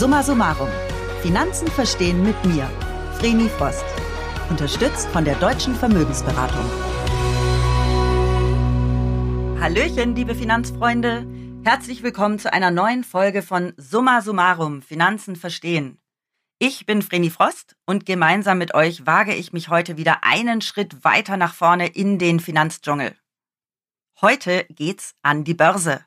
Summa summarum. Finanzen verstehen mit mir, Vreni Frost. Unterstützt von der Deutschen Vermögensberatung. Hallöchen, liebe Finanzfreunde. Herzlich willkommen zu einer neuen Folge von Summa summarum. Finanzen verstehen. Ich bin Vreni Frost und gemeinsam mit euch wage ich mich heute wieder einen Schritt weiter nach vorne in den Finanzdschungel. Heute geht's an die Börse.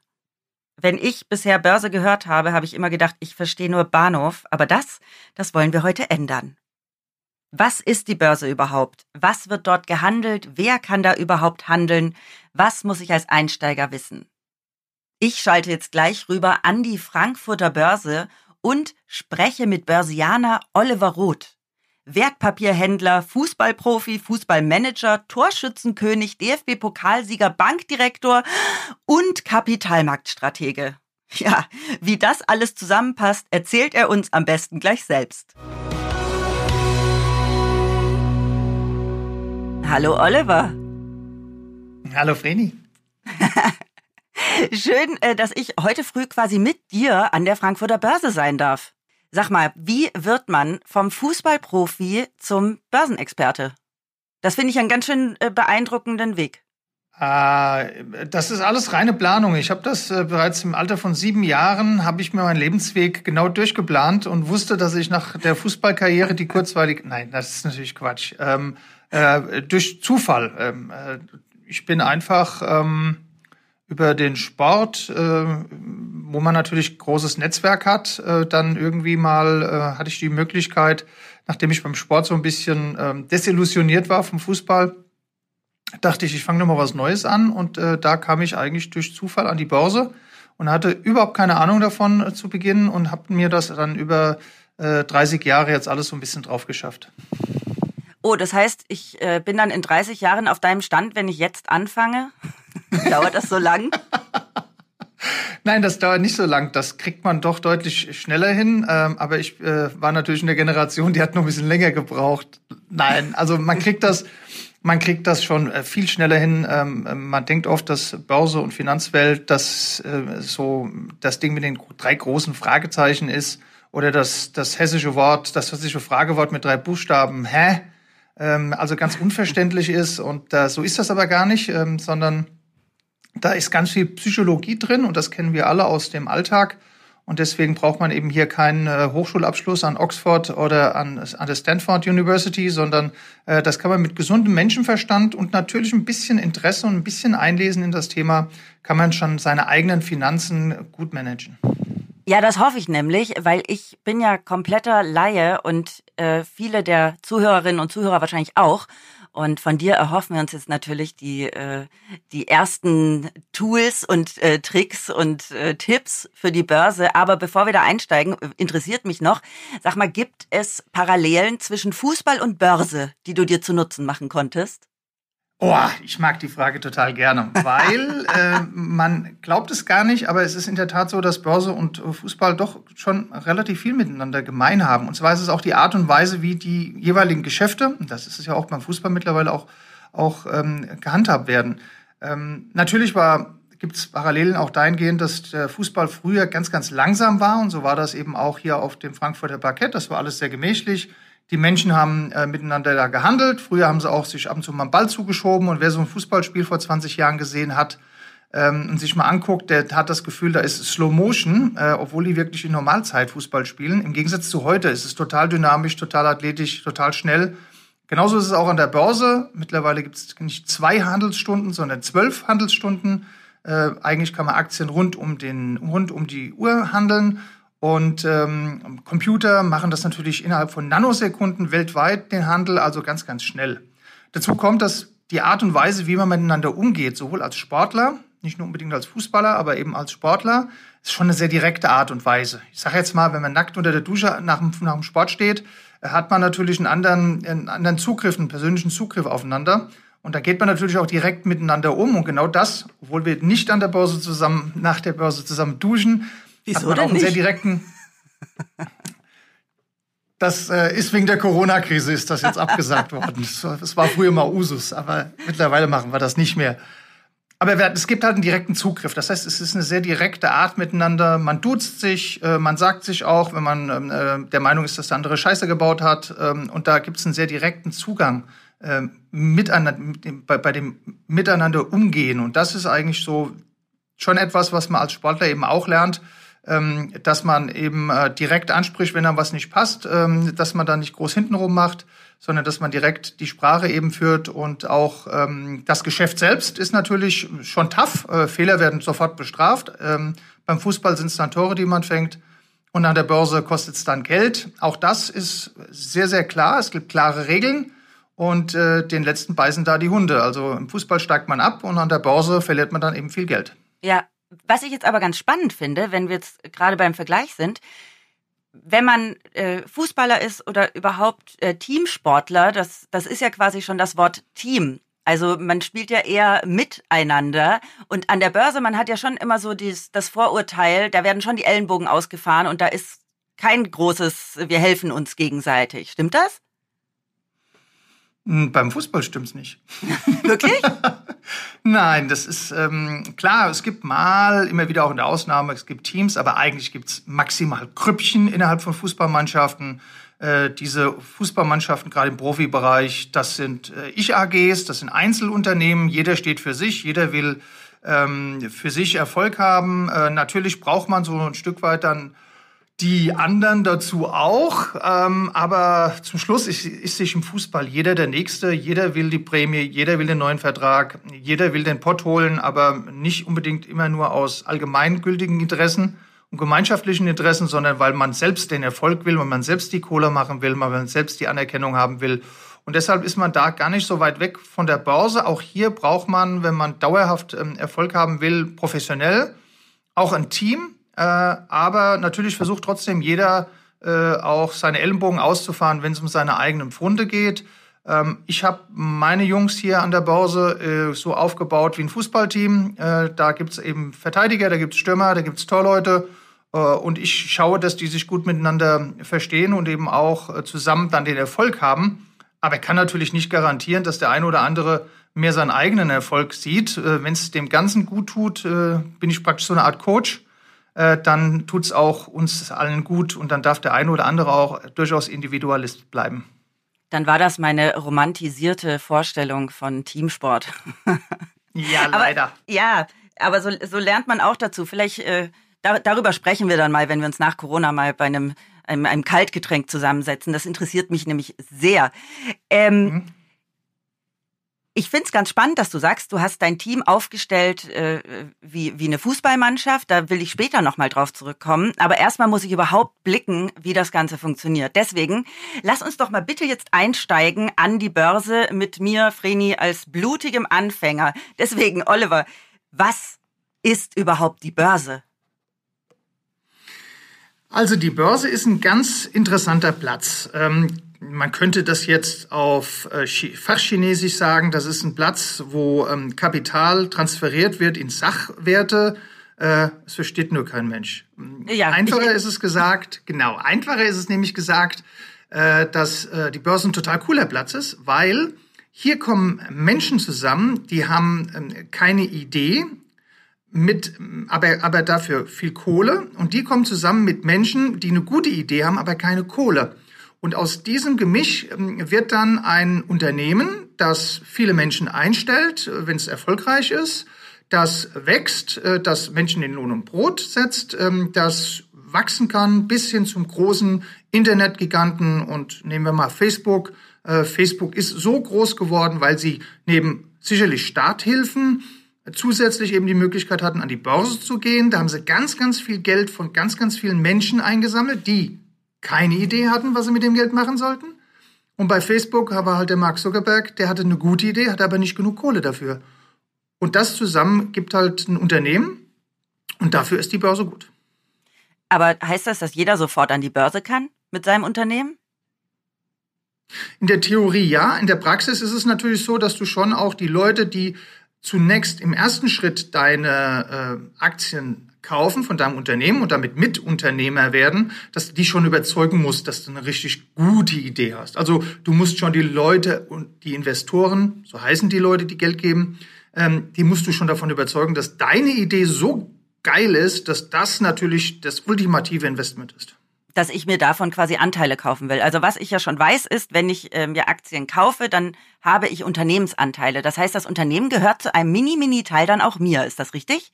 Wenn ich bisher Börse gehört habe, habe ich immer gedacht, ich verstehe nur Bahnhof, aber das, das wollen wir heute ändern. Was ist die Börse überhaupt? Was wird dort gehandelt? Wer kann da überhaupt handeln? Was muss ich als Einsteiger wissen? Ich schalte jetzt gleich rüber an die Frankfurter Börse und spreche mit Börsianer Oliver Roth. Wertpapierhändler, Fußballprofi, Fußballmanager, Torschützenkönig, DFB-Pokalsieger, Bankdirektor und Kapitalmarktstratege. Ja, wie das alles zusammenpasst, erzählt er uns am besten gleich selbst. Hallo Oliver. Hallo Vreni. Schön, äh, dass ich heute früh quasi mit dir an der Frankfurter Börse sein darf. Sag mal, wie wird man vom Fußballprofi zum Börsenexperte? Das finde ich einen ganz schön äh, beeindruckenden Weg. Äh, das ist alles reine Planung. Ich habe das äh, bereits im Alter von sieben Jahren, habe ich mir meinen Lebensweg genau durchgeplant und wusste, dass ich nach der Fußballkarriere, die kurzweilig, nein, das ist natürlich Quatsch, ähm, äh, durch Zufall. Ähm, äh, ich bin einfach ähm, über den Sport, äh, wo man natürlich großes Netzwerk hat, äh, dann irgendwie mal äh, hatte ich die Möglichkeit, nachdem ich beim Sport so ein bisschen äh, desillusioniert war vom Fußball, dachte ich, ich fange nochmal was Neues an und äh, da kam ich eigentlich durch Zufall an die Börse und hatte überhaupt keine Ahnung davon äh, zu Beginn und habe mir das dann über äh, 30 Jahre jetzt alles so ein bisschen drauf geschafft. Oh, das heißt, ich äh, bin dann in 30 Jahren auf deinem Stand, wenn ich jetzt anfange? Dauert das so lang? Nein, das dauert nicht so lang. Das kriegt man doch deutlich schneller hin. Ähm, aber ich äh, war natürlich in der Generation, die hat noch ein bisschen länger gebraucht. Nein, also man kriegt das, man kriegt das schon äh, viel schneller hin. Ähm, man denkt oft, dass Börse und Finanzwelt das äh, so das Ding mit den drei großen Fragezeichen ist oder das das hessische Wort, das hessische Fragewort mit drei Buchstaben. Hä? Ähm, also ganz unverständlich ist und äh, so ist das aber gar nicht, ähm, sondern da ist ganz viel Psychologie drin und das kennen wir alle aus dem Alltag. Und deswegen braucht man eben hier keinen äh, Hochschulabschluss an Oxford oder an, an der Stanford University, sondern äh, das kann man mit gesundem Menschenverstand und natürlich ein bisschen Interesse und ein bisschen Einlesen in das Thema, kann man schon seine eigenen Finanzen gut managen. Ja, das hoffe ich nämlich, weil ich bin ja kompletter Laie und äh, viele der Zuhörerinnen und Zuhörer wahrscheinlich auch. Und von dir erhoffen wir uns jetzt natürlich die, äh, die ersten Tools und äh, Tricks und äh, Tipps für die Börse. Aber bevor wir da einsteigen, interessiert mich noch, sag mal, gibt es Parallelen zwischen Fußball und Börse, die du dir zu Nutzen machen konntest? Oh, ich mag die Frage total gerne, weil äh, man glaubt es gar nicht, aber es ist in der Tat so, dass Börse und Fußball doch schon relativ viel miteinander gemein haben. Und zwar ist es auch die Art und Weise, wie die jeweiligen Geschäfte, das ist es ja auch beim Fußball mittlerweile auch, auch ähm, gehandhabt werden. Ähm, natürlich war gibt es Parallelen auch dahingehend, dass der Fußball früher ganz, ganz langsam war und so war das eben auch hier auf dem Frankfurter Parkett. Das war alles sehr gemächlich. Die Menschen haben äh, miteinander da gehandelt. Früher haben sie auch sich ab und zu mal einen Ball zugeschoben. Und wer so ein Fußballspiel vor 20 Jahren gesehen hat ähm, und sich mal anguckt, der hat das Gefühl, da ist Slow Motion, äh, obwohl die wirklich in Normalzeit Fußball spielen. Im Gegensatz zu heute ist es total dynamisch, total athletisch, total schnell. Genauso ist es auch an der Börse. Mittlerweile gibt es nicht zwei Handelsstunden, sondern zwölf Handelsstunden. Äh, eigentlich kann man Aktien rund um, den, rund um die Uhr handeln. Und ähm, Computer machen das natürlich innerhalb von Nanosekunden weltweit den Handel, also ganz, ganz schnell. Dazu kommt, dass die Art und Weise, wie man miteinander umgeht, sowohl als Sportler, nicht nur unbedingt als Fußballer, aber eben als Sportler, ist schon eine sehr direkte Art und Weise. Ich sage jetzt mal, wenn man nackt unter der Dusche nach dem, nach dem Sport steht, hat man natürlich einen anderen, einen anderen Zugriff, einen persönlichen Zugriff aufeinander. Und da geht man natürlich auch direkt miteinander um. Und genau das, obwohl wir nicht an der Börse zusammen, nach der Börse zusammen duschen, Wieso hat man auch einen sehr direkten. Das äh, ist wegen der Corona-Krise ist das jetzt abgesagt worden. Das war früher mal Usus, aber mittlerweile machen wir das nicht mehr. Aber es gibt halt einen direkten Zugriff. Das heißt, es ist eine sehr direkte Art miteinander. Man duzt sich, äh, man sagt sich auch, wenn man ähm, äh, der Meinung ist, dass der andere Scheiße gebaut hat. Ähm, und da gibt es einen sehr direkten Zugang äh, miteinander, bei, bei dem Miteinander umgehen. Und das ist eigentlich so schon etwas, was man als Sportler eben auch lernt, ähm, dass man eben äh, direkt anspricht, wenn einem was nicht passt, ähm, dass man da nicht groß hintenrum macht sondern dass man direkt die Sprache eben führt und auch ähm, das Geschäft selbst ist natürlich schon tough. Äh, Fehler werden sofort bestraft. Ähm, beim Fußball sind es dann Tore, die man fängt. Und an der Börse kostet es dann Geld. Auch das ist sehr, sehr klar. Es gibt klare Regeln. Und äh, den letzten beißen da die Hunde. Also im Fußball steigt man ab und an der Börse verliert man dann eben viel Geld. Ja, was ich jetzt aber ganz spannend finde, wenn wir jetzt gerade beim Vergleich sind, wenn man äh, Fußballer ist oder überhaupt äh, Teamsportler, das, das ist ja quasi schon das Wort Team. Also man spielt ja eher miteinander. Und an der Börse, man hat ja schon immer so dies, das Vorurteil, da werden schon die Ellenbogen ausgefahren und da ist kein großes, wir helfen uns gegenseitig. Stimmt das? Hm, beim Fußball stimmt's nicht. Wirklich? Nein, das ist ähm, klar, es gibt mal, immer wieder auch in der Ausnahme, es gibt Teams, aber eigentlich gibt's maximal Krüppchen innerhalb von Fußballmannschaften. Äh, diese Fußballmannschaften, gerade im Profibereich, das sind äh, Ich-AGs, das sind Einzelunternehmen, jeder steht für sich, jeder will ähm, für sich Erfolg haben. Äh, natürlich braucht man so ein Stück weit dann die anderen dazu auch. Ähm, aber zum Schluss ist, ist sich im Fußball jeder der Nächste. Jeder will die Prämie, jeder will den neuen Vertrag, jeder will den Pott holen, aber nicht unbedingt immer nur aus allgemeingültigen Interessen und gemeinschaftlichen Interessen, sondern weil man selbst den Erfolg will, weil man selbst die Cola machen will, weil man selbst die Anerkennung haben will. Und deshalb ist man da gar nicht so weit weg von der Börse. Auch hier braucht man, wenn man dauerhaft ähm, Erfolg haben will, professionell, auch ein Team, aber natürlich versucht trotzdem jeder äh, auch seine Ellenbogen auszufahren, wenn es um seine eigenen Pfunde geht. Ähm, ich habe meine Jungs hier an der Börse äh, so aufgebaut wie ein Fußballteam. Äh, da gibt's eben Verteidiger, da gibt's Stürmer, da gibt's Torleute. Äh, und ich schaue, dass die sich gut miteinander verstehen und eben auch äh, zusammen dann den Erfolg haben. Aber ich kann natürlich nicht garantieren, dass der eine oder andere mehr seinen eigenen Erfolg sieht. Wenn es dem Ganzen gut tut, bin ich praktisch so eine Art Coach äh, dann tut's auch uns allen gut und dann darf der eine oder andere auch durchaus Individualist bleiben. Dann war das meine romantisierte Vorstellung von Teamsport. ja, leider. Aber, ja, aber so, so lernt man auch dazu. Vielleicht äh, da, darüber sprechen wir dann mal, wenn wir uns nach Corona mal bei einem, einem, einem Kaltgetränk zusammensetzen. Das interessiert mich nämlich sehr. Ähm, mhm. Ich finde es ganz spannend, dass du sagst, du hast dein Team aufgestellt äh, wie, wie eine Fußballmannschaft. Da will ich später nochmal drauf zurückkommen. Aber erstmal muss ich überhaupt blicken, wie das Ganze funktioniert. Deswegen, lass uns doch mal bitte jetzt einsteigen an die Börse mit mir, Vreni, als blutigem Anfänger. Deswegen, Oliver, was ist überhaupt die Börse? Also die Börse ist ein ganz interessanter Platz. Ähm, man könnte das jetzt auf äh, Fachchinesisch sagen, das ist ein Platz, wo ähm, Kapital transferiert wird in Sachwerte. Äh, es versteht nur kein Mensch. Ja, einfacher ist es gesagt, genau, einfacher ist es nämlich gesagt, äh, dass die Börse ein total cooler Platz ist, weil hier kommen Menschen zusammen, die haben ähm, keine Idee, mit, aber, aber dafür viel Kohle und die kommen zusammen mit Menschen, die eine gute Idee haben, aber keine Kohle. Und aus diesem Gemisch ähm, wird dann ein Unternehmen, das viele Menschen einstellt, äh, wenn es erfolgreich ist, das wächst, äh, das Menschen in Lohn und Brot setzt, ähm, das wachsen kann bis hin zum großen Internetgiganten und nehmen wir mal Facebook. Äh, Facebook ist so groß geworden, weil sie neben sicherlich Starthilfen zusätzlich eben die Möglichkeit hatten, an die Börse zu gehen. Da haben sie ganz, ganz viel Geld von ganz, ganz vielen Menschen eingesammelt, die keine Idee hatten, was sie mit dem Geld machen sollten. Und bei Facebook war halt der Mark Zuckerberg, der hatte eine gute Idee, hatte aber nicht genug Kohle dafür. Und das zusammen gibt halt ein Unternehmen und dafür ist die Börse gut. Aber heißt das, dass jeder sofort an die Börse kann mit seinem Unternehmen? In der Theorie ja. In der Praxis ist es natürlich so, dass du schon auch die Leute, die zunächst im ersten Schritt deine äh, Aktien kaufen von deinem Unternehmen und damit Mitunternehmer werden, dass du die schon überzeugen musst, dass du eine richtig gute Idee hast. Also du musst schon die Leute und die Investoren, so heißen die Leute, die Geld geben, ähm, die musst du schon davon überzeugen, dass deine Idee so geil ist, dass das natürlich das ultimative Investment ist dass ich mir davon quasi Anteile kaufen will. Also was ich ja schon weiß, ist, wenn ich äh, mir Aktien kaufe, dann habe ich Unternehmensanteile. Das heißt, das Unternehmen gehört zu einem Mini-Mini-Teil dann auch mir. Ist das richtig?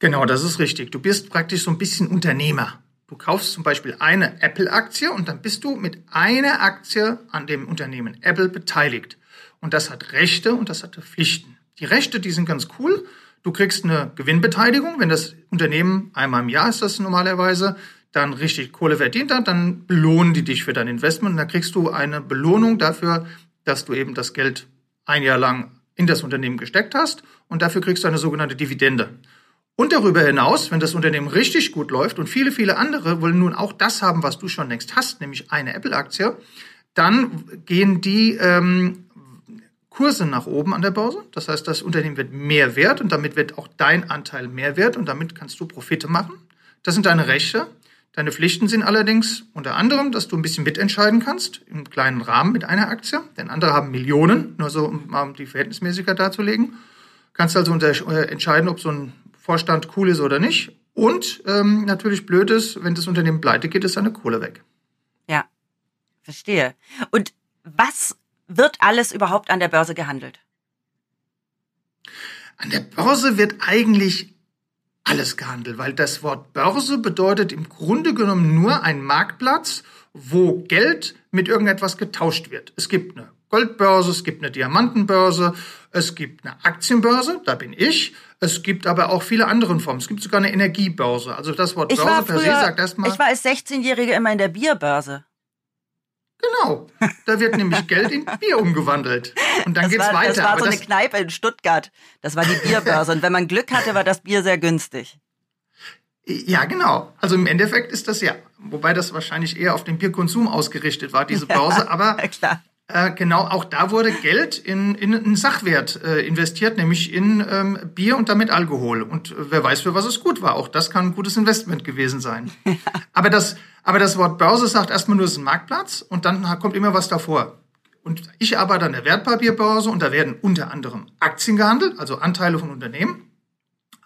Genau, das ist richtig. Du bist praktisch so ein bisschen Unternehmer. Du kaufst zum Beispiel eine Apple-Aktie und dann bist du mit einer Aktie an dem Unternehmen Apple beteiligt. Und das hat Rechte und das hat Pflichten. Die Rechte, die sind ganz cool. Du kriegst eine Gewinnbeteiligung, wenn das Unternehmen einmal im Jahr ist das normalerweise, dann richtig Kohle verdient hat, dann belohnen die dich für dein Investment und dann kriegst du eine Belohnung dafür, dass du eben das Geld ein Jahr lang in das Unternehmen gesteckt hast und dafür kriegst du eine sogenannte Dividende. Und darüber hinaus, wenn das Unternehmen richtig gut läuft und viele, viele andere wollen nun auch das haben, was du schon längst hast, nämlich eine Apple-Aktie, dann gehen die ähm, Kurse nach oben an der Börse. Das heißt, das Unternehmen wird mehr wert und damit wird auch dein Anteil mehr wert und damit kannst du Profite machen. Das sind deine Rechte. Deine Pflichten sind allerdings unter anderem, dass du ein bisschen mitentscheiden kannst, im kleinen Rahmen mit einer Aktie, denn andere haben Millionen, nur so, um die Verhältnismäßigkeit darzulegen. Kannst also äh, entscheiden, ob so ein Vorstand cool ist oder nicht. Und ähm, natürlich blöd ist, wenn das Unternehmen pleite geht, ist seine Kohle weg. Ja, verstehe. Und was wird alles überhaupt an der Börse gehandelt? An der Börse wird eigentlich alles gehandelt, weil das Wort Börse bedeutet im Grunde genommen nur ein Marktplatz, wo Geld mit irgendetwas getauscht wird. Es gibt eine Goldbörse, es gibt eine Diamantenbörse, es gibt eine Aktienbörse, da bin ich. Es gibt aber auch viele andere Formen. Es gibt sogar eine Energiebörse. Also das Wort ich Börse per se sagt erstmal. Ich war als 16-Jährige immer in der Bierbörse. Genau. Da wird nämlich Geld in Bier umgewandelt. Und dann das geht's war, weiter. Das war so das, eine Kneipe in Stuttgart. Das war die Bierbörse. Und wenn man Glück hatte, war das Bier sehr günstig. Ja, genau. Also im Endeffekt ist das ja, wobei das wahrscheinlich eher auf den Bierkonsum ausgerichtet war, diese Börse. Ja, aber klar. Äh, genau, auch da wurde Geld in, in einen Sachwert äh, investiert, nämlich in ähm, Bier und damit Alkohol. Und äh, wer weiß, für was es gut war. Auch das kann ein gutes Investment gewesen sein. Ja. Aber, das, aber das Wort Börse sagt erstmal nur, es ist ein Marktplatz und dann kommt immer was davor. Und ich arbeite an der Wertpapierbörse und da werden unter anderem Aktien gehandelt, also Anteile von Unternehmen,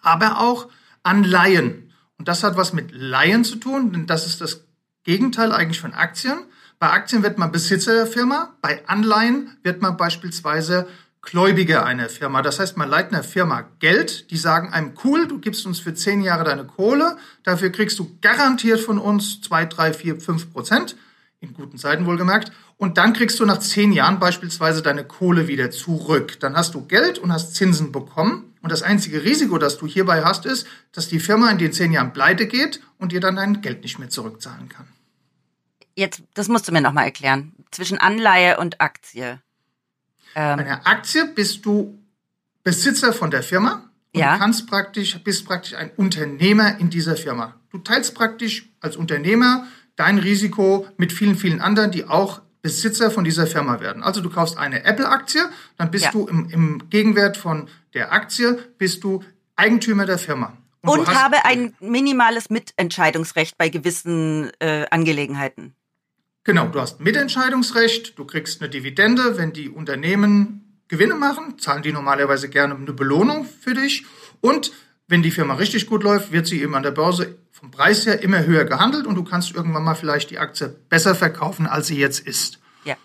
aber auch Anleihen. Und das hat was mit Leihen zu tun, denn das ist das Gegenteil eigentlich von Aktien. Bei Aktien wird man Besitzer der Firma, bei Anleihen wird man beispielsweise Gläubiger einer Firma. Das heißt, man leiht einer Firma Geld, die sagen einem, cool, du gibst uns für zehn Jahre deine Kohle, dafür kriegst du garantiert von uns zwei, drei, vier, fünf Prozent, in guten Zeiten wohlgemerkt, und dann kriegst du nach zehn Jahren beispielsweise deine Kohle wieder zurück. Dann hast du Geld und hast Zinsen bekommen. Und das einzige Risiko, das du hierbei hast, ist, dass die Firma in den zehn Jahren pleite geht und dir dann dein Geld nicht mehr zurückzahlen kann. Jetzt, das musst du mir nochmal erklären. Zwischen Anleihe und Aktie. Ähm, Bei einer Aktie bist du Besitzer von der Firma und ja. kannst praktisch, bist praktisch ein Unternehmer in dieser Firma. Du teilst praktisch als Unternehmer dein Risiko mit vielen, vielen anderen, die auch Besitzer von dieser Firma werden. Also du kaufst eine Apple-Aktie, dann bist ja. du im, im Gegenwert von der Aktie, bist du Eigentümer der Firma. Und, und habe ein minimales Mitentscheidungsrecht bei gewissen äh, Angelegenheiten. Genau, du hast Mitentscheidungsrecht, du kriegst eine Dividende, wenn die Unternehmen Gewinne machen, zahlen die normalerweise gerne eine Belohnung für dich. Und wenn die Firma richtig gut läuft, wird sie eben an der Börse vom Preis her immer höher gehandelt und du kannst irgendwann mal vielleicht die Aktie besser verkaufen, als sie jetzt ist. Ja.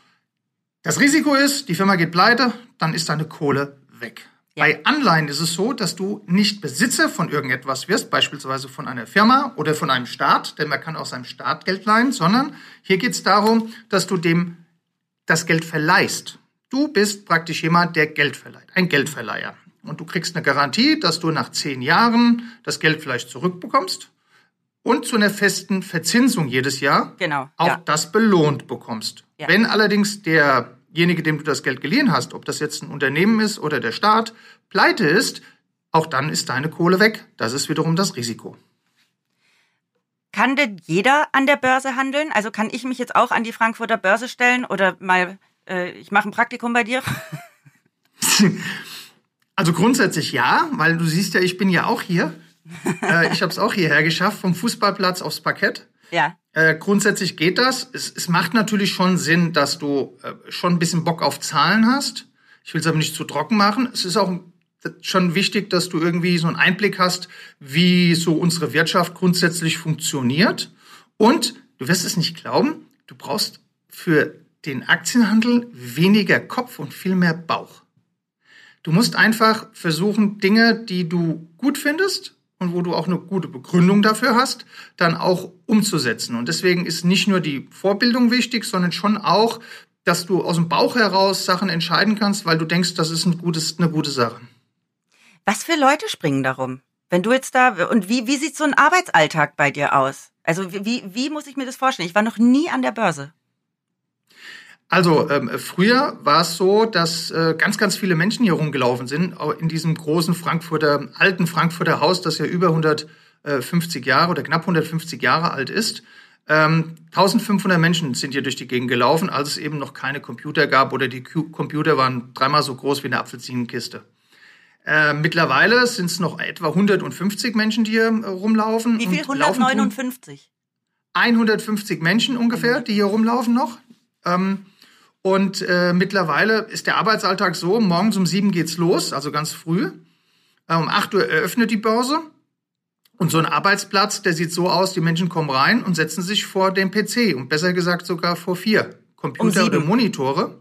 Das Risiko ist, die Firma geht pleite, dann ist deine Kohle weg. Ja. Bei Anleihen ist es so, dass du nicht Besitzer von irgendetwas wirst, beispielsweise von einer Firma oder von einem Staat, denn man kann auch seinem Staat Geld leihen, sondern hier geht es darum, dass du dem das Geld verleihst. Du bist praktisch jemand, der Geld verleiht, ein Geldverleiher. Und du kriegst eine Garantie, dass du nach zehn Jahren das Geld vielleicht zurückbekommst und zu einer festen Verzinsung jedes Jahr genau, auch ja. das belohnt bekommst. Ja. Wenn allerdings der derjenige, dem du das Geld geliehen hast, ob das jetzt ein Unternehmen ist oder der Staat, pleite ist, auch dann ist deine Kohle weg. Das ist wiederum das Risiko. Kann denn jeder an der Börse handeln? Also kann ich mich jetzt auch an die Frankfurter Börse stellen oder mal, äh, ich mache ein Praktikum bei dir? Also grundsätzlich ja, weil du siehst ja, ich bin ja auch hier. äh, ich habe es auch hierher geschafft, vom Fußballplatz aufs Parkett. Ja. Äh, grundsätzlich geht das. Es, es, macht natürlich schon Sinn, dass du äh, schon ein bisschen Bock auf Zahlen hast. Ich will es aber nicht zu trocken machen. Es ist auch schon wichtig, dass du irgendwie so einen Einblick hast, wie so unsere Wirtschaft grundsätzlich funktioniert. Und du wirst es nicht glauben, du brauchst für den Aktienhandel weniger Kopf und viel mehr Bauch. Du musst einfach versuchen, Dinge, die du gut findest und wo du auch eine gute Begründung dafür hast, dann auch umzusetzen. Und deswegen ist nicht nur die Vorbildung wichtig, sondern schon auch, dass du aus dem Bauch heraus Sachen entscheiden kannst, weil du denkst, das ist ein gutes, eine gute Sache. Was für Leute springen darum? Wenn du jetzt da, und wie, wie sieht so ein Arbeitsalltag bei dir aus? Also wie, wie muss ich mir das vorstellen? Ich war noch nie an der Börse. Also ähm, früher war es so, dass äh, ganz, ganz viele Menschen hier rumgelaufen sind, in diesem großen Frankfurter, alten Frankfurter Haus, das ja über 150 Jahre oder knapp 150 Jahre alt ist. Ähm, 1500 Menschen sind hier durch die Gegend gelaufen, als es eben noch keine Computer gab oder die Computer waren dreimal so groß wie eine Apfelsinenkiste. Äh, mittlerweile sind es noch etwa 150 Menschen, die hier äh, rumlaufen. Wie viel? 159? 150 Menschen ungefähr, die hier rumlaufen noch. Ähm, und äh, mittlerweile ist der Arbeitsalltag so, morgens um sieben geht's los, also ganz früh. Äh, um acht Uhr eröffnet die Börse. Und so ein Arbeitsplatz, der sieht so aus, die Menschen kommen rein und setzen sich vor den PC und besser gesagt sogar vor vier Computer um oder Monitore.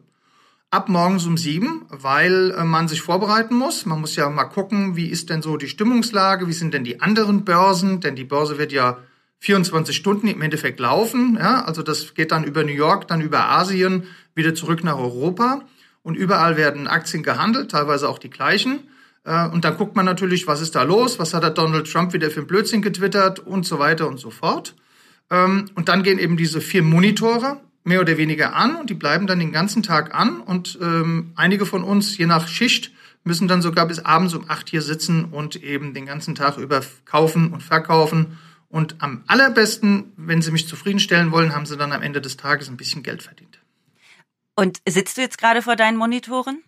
Ab morgens um sieben, weil äh, man sich vorbereiten muss. Man muss ja mal gucken, wie ist denn so die Stimmungslage, wie sind denn die anderen Börsen, denn die Börse wird ja 24 Stunden im Endeffekt laufen. Ja? Also das geht dann über New York, dann über Asien, wieder zurück nach Europa. Und überall werden Aktien gehandelt, teilweise auch die gleichen. Äh, und dann guckt man natürlich, was ist da los, was hat der Donald Trump wieder für ein Blödsinn getwittert und so weiter und so fort. Ähm, und dann gehen eben diese vier Monitore mehr oder weniger an und die bleiben dann den ganzen Tag an. Und ähm, einige von uns, je nach Schicht, müssen dann sogar bis abends um acht hier sitzen und eben den ganzen Tag über kaufen und verkaufen. Und am allerbesten, wenn Sie mich zufriedenstellen wollen, haben Sie dann am Ende des Tages ein bisschen Geld verdient. Und sitzt du jetzt gerade vor deinen Monitoren?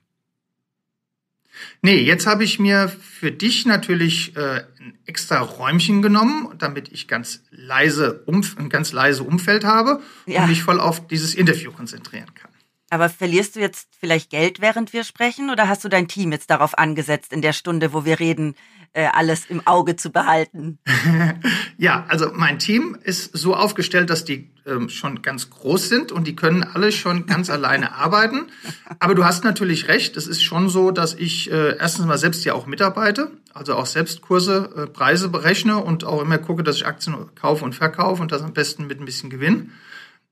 Nee, jetzt habe ich mir für dich natürlich äh, ein extra Räumchen genommen, damit ich ganz leise Umf ein ganz leise Umfeld habe ja. und mich voll auf dieses Interview konzentrieren kann. Aber verlierst du jetzt vielleicht Geld, während wir sprechen, oder hast du dein Team jetzt darauf angesetzt, in der Stunde, wo wir reden, äh, alles im Auge zu behalten? ja, also mein Team ist so aufgestellt, dass die ähm, schon ganz groß sind und die können alle schon ganz alleine arbeiten. Aber du hast natürlich recht, es ist schon so, dass ich äh, erstens mal selbst ja auch mitarbeite, also auch selbst Kurse, äh, Preise berechne und auch immer gucke, dass ich Aktien kaufe und verkaufe und das am besten mit ein bisschen Gewinn.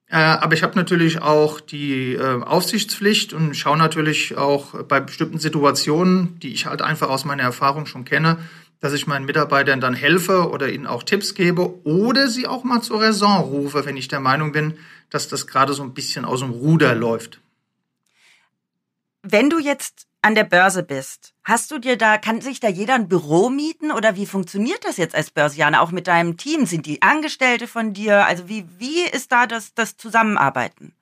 Äh, aber ich habe natürlich auch die äh, Aufsichtspflicht und schaue natürlich auch bei bestimmten Situationen, die ich halt einfach aus meiner Erfahrung schon kenne, dass ich meinen Mitarbeitern dann helfe oder ihnen auch Tipps gebe oder sie auch mal zur Raison rufe, wenn ich der Meinung bin, dass das gerade so ein bisschen aus dem Ruder läuft. Wenn du jetzt an der Börse bist, hast du dir da, kann sich da jeder ein Büro mieten oder wie funktioniert das jetzt als Börsianer, auch mit deinem Team? Sind die Angestellte von dir? Also wie, wie ist da das, das Zusammenarbeiten?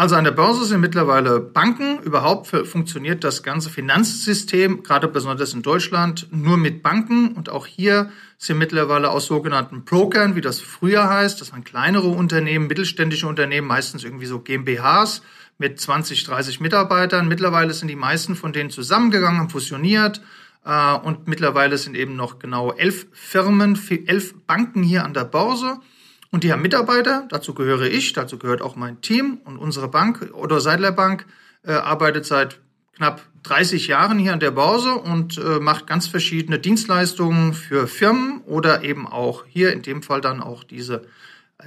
Also an der Börse sind mittlerweile Banken. Überhaupt funktioniert das ganze Finanzsystem, gerade besonders in Deutschland, nur mit Banken. Und auch hier sind mittlerweile aus sogenannten Brokern, wie das früher heißt, das waren kleinere Unternehmen, mittelständische Unternehmen, meistens irgendwie so GmbHs, mit 20, 30 Mitarbeitern. Mittlerweile sind die meisten von denen zusammengegangen, haben fusioniert. Äh, und mittlerweile sind eben noch genau elf Firmen, elf Banken hier an der Börse. Und die haben Mitarbeiter, dazu gehöre ich, dazu gehört auch mein Team und unsere Bank, Otto Seidler Bank, äh, arbeitet seit knapp 30 Jahren hier an der Börse und äh, macht ganz verschiedene Dienstleistungen für Firmen oder eben auch hier in dem Fall dann auch diese,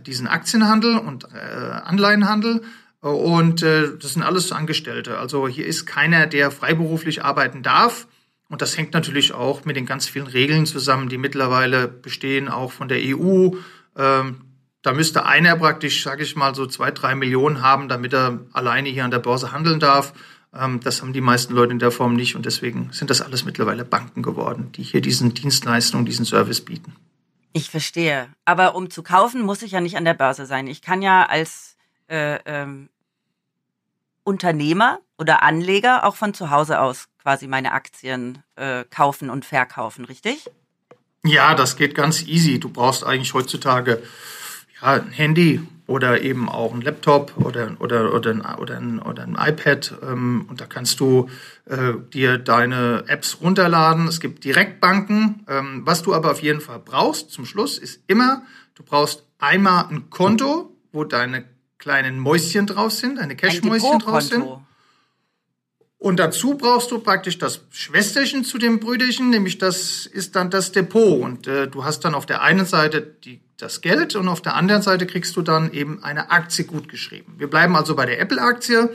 diesen Aktienhandel und Anleihenhandel. Und äh, das sind alles Angestellte. Also hier ist keiner, der freiberuflich arbeiten darf. Und das hängt natürlich auch mit den ganz vielen Regeln zusammen, die mittlerweile bestehen, auch von der EU. Ähm, da müsste einer praktisch, sage ich mal, so zwei, drei Millionen haben, damit er alleine hier an der Börse handeln darf. Ähm, das haben die meisten Leute in der Form nicht. Und deswegen sind das alles mittlerweile Banken geworden, die hier diesen Dienstleistungen, diesen Service bieten. Ich verstehe. Aber um zu kaufen, muss ich ja nicht an der Börse sein. Ich kann ja als äh, ähm, Unternehmer oder Anleger auch von zu Hause aus quasi meine Aktien äh, kaufen und verkaufen, richtig? Ja, das geht ganz easy. Du brauchst eigentlich heutzutage ja, ein Handy oder eben auch ein Laptop oder, oder, oder, ein, oder, ein, oder ein iPad. Ähm, und da kannst du äh, dir deine Apps runterladen. Es gibt Direktbanken. Ähm, was du aber auf jeden Fall brauchst zum Schluss ist immer, du brauchst einmal ein Konto, wo deine kleinen Mäuschen drauf sind, deine Cash-Mäuschen drauf sind. Und dazu brauchst du praktisch das Schwesterchen zu dem Brüderchen, nämlich das ist dann das Depot. Und äh, du hast dann auf der einen Seite die, das Geld und auf der anderen Seite kriegst du dann eben eine Aktie gut geschrieben. Wir bleiben also bei der Apple-Aktie.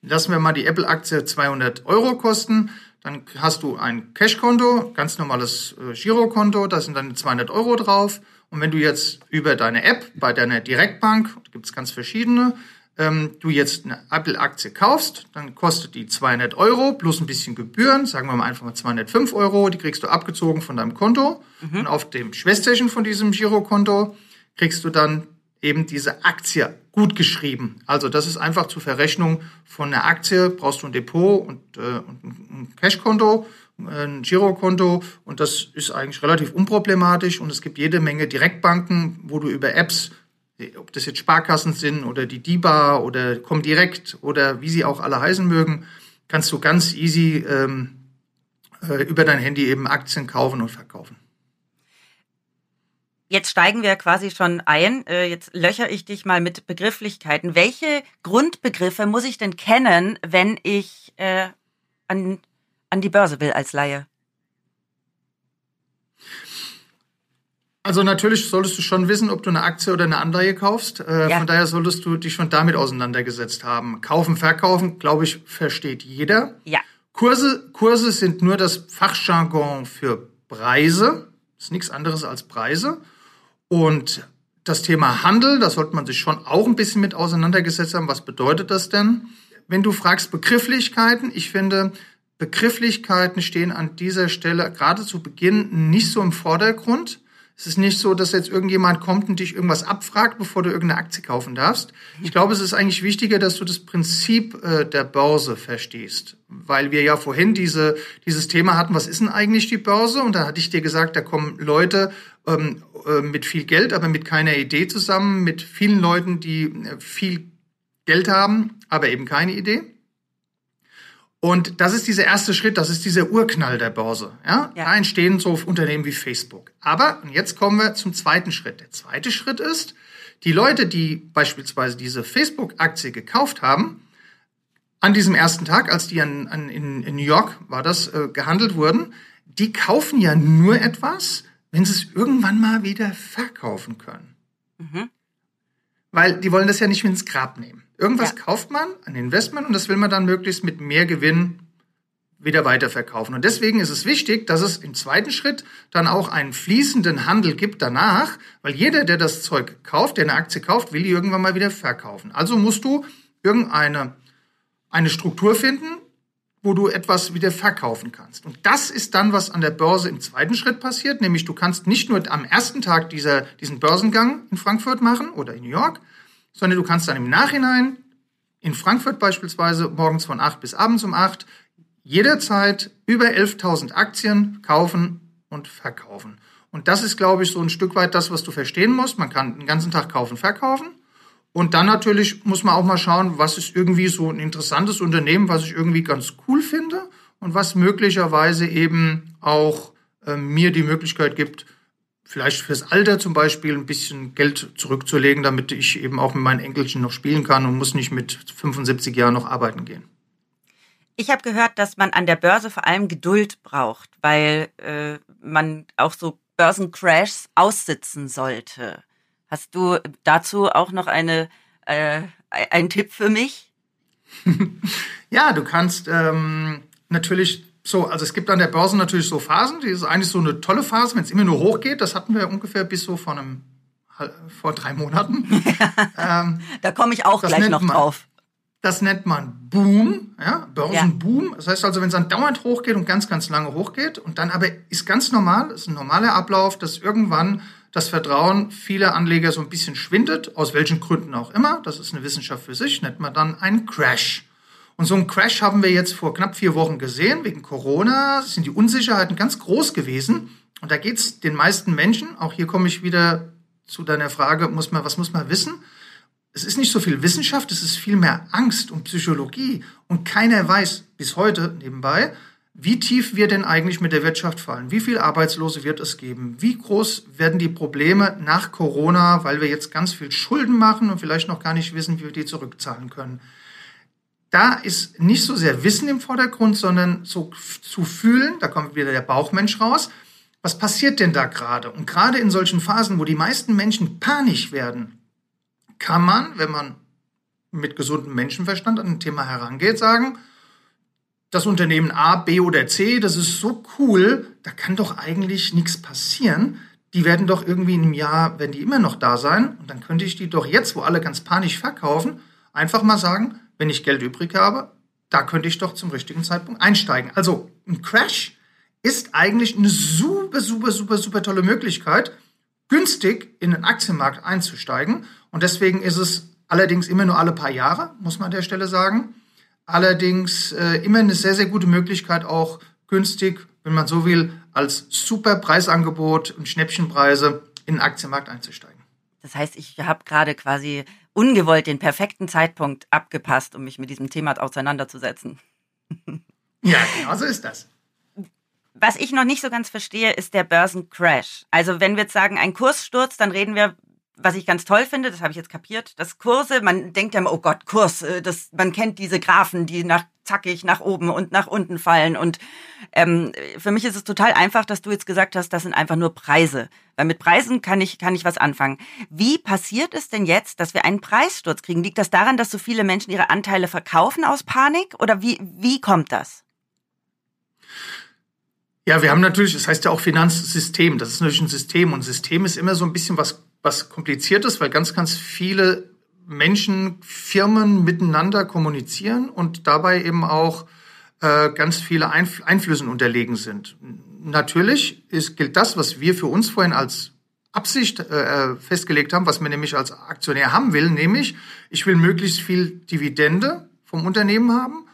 Lassen wir mal die Apple-Aktie 200 Euro kosten. Dann hast du ein Cash-Konto, ganz normales äh, Girokonto, da sind dann 200 Euro drauf. Und wenn du jetzt über deine App bei deiner Direktbank, da gibt es ganz verschiedene, ähm, du jetzt eine Apple-Aktie kaufst, dann kostet die 200 Euro plus ein bisschen Gebühren, sagen wir mal einfach mal 205 Euro, die kriegst du abgezogen von deinem Konto. Mhm. Und auf dem Schwesterchen von diesem Girokonto kriegst du dann eben diese Aktie gut geschrieben. Also das ist einfach zur Verrechnung von einer Aktie, brauchst du ein Depot und, äh, und ein Cashkonto, ein Girokonto und das ist eigentlich relativ unproblematisch und es gibt jede Menge Direktbanken, wo du über Apps ob das jetzt Sparkassen sind oder die DIBA oder Comdirect oder wie sie auch alle heißen mögen, kannst du ganz easy ähm, äh, über dein Handy eben Aktien kaufen und verkaufen. Jetzt steigen wir quasi schon ein. Äh, jetzt löcher ich dich mal mit Begrifflichkeiten. Welche Grundbegriffe muss ich denn kennen, wenn ich äh, an, an die Börse will als Laie? Also natürlich solltest du schon wissen, ob du eine Aktie oder eine Anleihe kaufst. Äh, ja. Von daher solltest du dich schon damit auseinandergesetzt haben. Kaufen, verkaufen, glaube ich, versteht jeder. Ja. Kurse, Kurse sind nur das Fachjargon für Preise. Das ist nichts anderes als Preise. Und das Thema Handel, da sollte man sich schon auch ein bisschen mit auseinandergesetzt haben. Was bedeutet das denn? Wenn du fragst Begrifflichkeiten, ich finde, Begrifflichkeiten stehen an dieser Stelle gerade zu Beginn nicht so im Vordergrund. Es ist nicht so, dass jetzt irgendjemand kommt und dich irgendwas abfragt, bevor du irgendeine Aktie kaufen darfst. Ich glaube, es ist eigentlich wichtiger, dass du das Prinzip äh, der Börse verstehst. Weil wir ja vorhin diese, dieses Thema hatten, was ist denn eigentlich die Börse? Und da hatte ich dir gesagt, da kommen Leute ähm, äh, mit viel Geld, aber mit keiner Idee zusammen, mit vielen Leuten, die äh, viel Geld haben, aber eben keine Idee. Und das ist dieser erste Schritt, das ist dieser Urknall der Börse. Ja? ja. Da entstehen so Unternehmen wie Facebook. Aber, und jetzt kommen wir zum zweiten Schritt. Der zweite Schritt ist, die Leute, die beispielsweise diese Facebook-Aktie gekauft haben, an diesem ersten Tag, als die an, an, in, in New York war das, äh, gehandelt wurden, die kaufen ja nur etwas, wenn sie es irgendwann mal wieder verkaufen können. Mhm. Weil die wollen das ja nicht ins Grab nehmen. Irgendwas ja. kauft man, ein Investment, und das will man dann möglichst mit mehr Gewinn wieder weiterverkaufen. Und deswegen ist es wichtig, dass es im zweiten Schritt dann auch einen fließenden Handel gibt danach, weil jeder, der das Zeug kauft, der eine Aktie kauft, will die irgendwann mal wieder verkaufen. Also musst du irgendeine eine Struktur finden, wo du etwas wieder verkaufen kannst. Und das ist dann, was an der Börse im zweiten Schritt passiert, nämlich du kannst nicht nur am ersten Tag dieser, diesen Börsengang in Frankfurt machen oder in New York, sondern du kannst dann im Nachhinein in Frankfurt beispielsweise morgens von 8 bis abends um 8 jederzeit über 11.000 Aktien kaufen und verkaufen. Und das ist, glaube ich, so ein Stück weit das, was du verstehen musst. Man kann den ganzen Tag kaufen, verkaufen. Und dann natürlich muss man auch mal schauen, was ist irgendwie so ein interessantes Unternehmen, was ich irgendwie ganz cool finde und was möglicherweise eben auch äh, mir die Möglichkeit gibt, vielleicht fürs Alter zum Beispiel ein bisschen Geld zurückzulegen, damit ich eben auch mit meinen Enkelchen noch spielen kann und muss nicht mit 75 Jahren noch arbeiten gehen. Ich habe gehört, dass man an der Börse vor allem Geduld braucht, weil äh, man auch so Börsencrashs aussitzen sollte. Hast du dazu auch noch eine, äh, einen Tipp für mich? ja, du kannst ähm, natürlich so, also es gibt an der Börse natürlich so Phasen, die ist eigentlich so eine tolle Phase, wenn es immer nur hochgeht. Das hatten wir ungefähr bis so vor einem vor drei Monaten. ähm, da komme ich auch gleich noch man, drauf. Das nennt man Boom, ja, Börsenboom. Ja. Das heißt also, wenn es dann dauernd hochgeht und ganz, ganz lange hochgeht und dann aber ist ganz normal, ist ein normaler Ablauf, dass irgendwann das Vertrauen vieler Anleger so ein bisschen schwindet, aus welchen Gründen auch immer. Das ist eine Wissenschaft für sich, nennt man dann einen Crash. Und so einen Crash haben wir jetzt vor knapp vier Wochen gesehen. Wegen Corona sind die Unsicherheiten ganz groß gewesen. Und da geht es den meisten Menschen, auch hier komme ich wieder zu deiner Frage, muss man, was muss man wissen? es ist nicht so viel Wissenschaft, es ist viel mehr Angst und Psychologie. Und keiner weiß bis heute nebenbei, wie tief wir denn eigentlich mit der Wirtschaft fallen? Wie viel Arbeitslose wird es geben? Wie groß werden die Probleme nach Corona, weil wir jetzt ganz viel Schulden machen und vielleicht noch gar nicht wissen, wie wir die zurückzahlen können? Da ist nicht so sehr Wissen im Vordergrund, sondern so zu fühlen, da kommt wieder der Bauchmensch raus. Was passiert denn da gerade? Und gerade in solchen Phasen, wo die meisten Menschen panisch werden, kann man, wenn man mit gesundem Menschenverstand an ein Thema herangeht, sagen, das Unternehmen A, B oder C, das ist so cool, da kann doch eigentlich nichts passieren. Die werden doch irgendwie in einem Jahr, wenn die immer noch da sein, und dann könnte ich die doch jetzt, wo alle ganz panisch verkaufen, einfach mal sagen, wenn ich Geld übrig habe, da könnte ich doch zum richtigen Zeitpunkt einsteigen. Also ein Crash ist eigentlich eine super, super, super, super tolle Möglichkeit, günstig in den Aktienmarkt einzusteigen. Und deswegen ist es allerdings immer nur alle paar Jahre, muss man an der Stelle sagen. Allerdings äh, immer eine sehr, sehr gute Möglichkeit, auch günstig, wenn man so will, als super Preisangebot und Schnäppchenpreise in den Aktienmarkt einzusteigen. Das heißt, ich habe gerade quasi ungewollt den perfekten Zeitpunkt abgepasst, um mich mit diesem Thema auseinanderzusetzen. Ja, genau so ist das. Was ich noch nicht so ganz verstehe, ist der Börsencrash. Also wenn wir jetzt sagen, ein Kurssturz, dann reden wir was ich ganz toll finde, das habe ich jetzt kapiert, dass Kurse, man denkt ja immer, oh Gott, Kurs, äh, das, man kennt diese Graphen, die nach zackig nach oben und nach unten fallen. Und ähm, für mich ist es total einfach, dass du jetzt gesagt hast, das sind einfach nur Preise. Weil mit Preisen kann ich, kann ich was anfangen. Wie passiert es denn jetzt, dass wir einen Preissturz kriegen? Liegt das daran, dass so viele Menschen ihre Anteile verkaufen aus Panik? Oder wie, wie kommt das? Ja, wir haben natürlich, das heißt ja auch Finanzsystem. Das ist natürlich ein System und System ist immer so ein bisschen was was kompliziert ist, weil ganz, ganz viele Menschen, Firmen miteinander kommunizieren und dabei eben auch äh, ganz viele Einf Einflüssen unterlegen sind. Natürlich ist, gilt das, was wir für uns vorhin als Absicht äh, festgelegt haben, was man nämlich als Aktionär haben will, nämlich ich will möglichst viel Dividende vom Unternehmen haben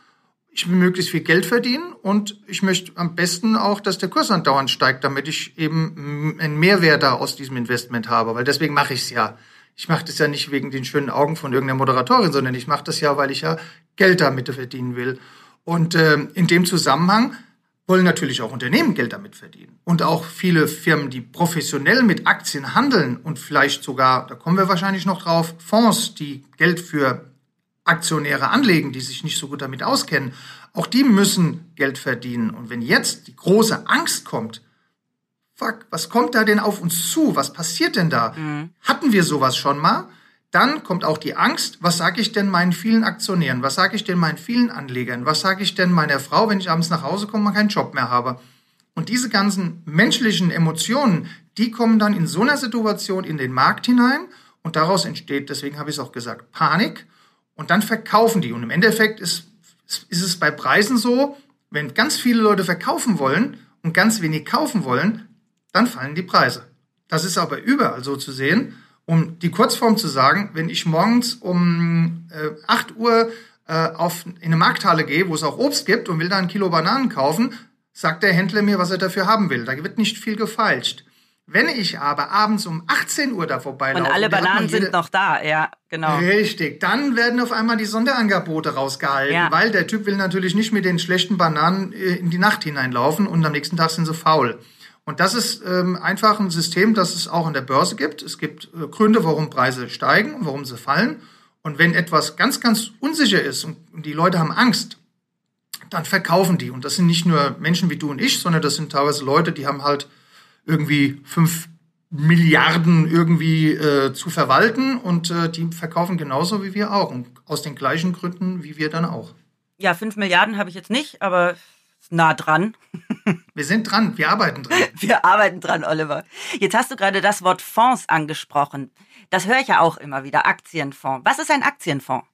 ich will möglichst viel Geld verdienen und ich möchte am besten auch, dass der Kurs andauernd steigt, damit ich eben einen Mehrwert da aus diesem Investment habe, weil deswegen mache ich es ja. Ich mache das ja nicht wegen den schönen Augen von irgendeiner Moderatorin, sondern ich mache das ja, weil ich ja Geld damit verdienen will. Und äh, in dem Zusammenhang wollen natürlich auch Unternehmen Geld damit verdienen. Und auch viele Firmen, die professionell mit Aktien handeln und vielleicht sogar, da kommen wir wahrscheinlich noch drauf, Fonds, die Geld für Aktionäre anlegen, die sich nicht so gut damit auskennen, auch die müssen Geld verdienen. Und wenn jetzt die große Angst kommt, fuck, was kommt da denn auf uns zu? Was passiert denn da? Mhm. Hatten wir sowas schon mal? Dann kommt auch die Angst, was sage ich denn meinen vielen Aktionären? Was sage ich denn meinen vielen Anlegern? Was sage ich denn meiner Frau, wenn ich abends nach Hause komme und keinen Job mehr habe? Und diese ganzen menschlichen Emotionen, die kommen dann in so einer Situation in den Markt hinein und daraus entsteht, deswegen habe ich es auch gesagt, Panik und dann verkaufen die. Und im Endeffekt ist, ist es bei Preisen so, wenn ganz viele Leute verkaufen wollen und ganz wenig kaufen wollen, dann fallen die Preise. Das ist aber überall so zu sehen. Um die Kurzform zu sagen, wenn ich morgens um äh, 8 Uhr äh, auf, in eine Markthalle gehe, wo es auch Obst gibt und will da ein Kilo Bananen kaufen, sagt der Händler mir, was er dafür haben will. Da wird nicht viel gefeilscht. Wenn ich aber abends um 18 Uhr da vorbeilaufe. Und alle Bananen jede, sind noch da, ja, genau. Richtig. Dann werden auf einmal die Sonderangebote rausgehalten, ja. weil der Typ will natürlich nicht mit den schlechten Bananen äh, in die Nacht hineinlaufen und am nächsten Tag sind sie faul. Und das ist ähm, einfach ein System, das es auch an der Börse gibt. Es gibt äh, Gründe, warum Preise steigen, warum sie fallen. Und wenn etwas ganz, ganz unsicher ist und die Leute haben Angst, dann verkaufen die. Und das sind nicht nur Menschen wie du und ich, sondern das sind teilweise Leute, die haben halt irgendwie fünf Milliarden irgendwie äh, zu verwalten und äh, die verkaufen genauso wie wir auch und aus den gleichen Gründen wie wir dann auch. Ja, fünf Milliarden habe ich jetzt nicht, aber nah dran. wir sind dran, wir arbeiten dran. Wir arbeiten dran, Oliver. Jetzt hast du gerade das Wort Fonds angesprochen. Das höre ich ja auch immer wieder, Aktienfonds. Was ist ein Aktienfonds?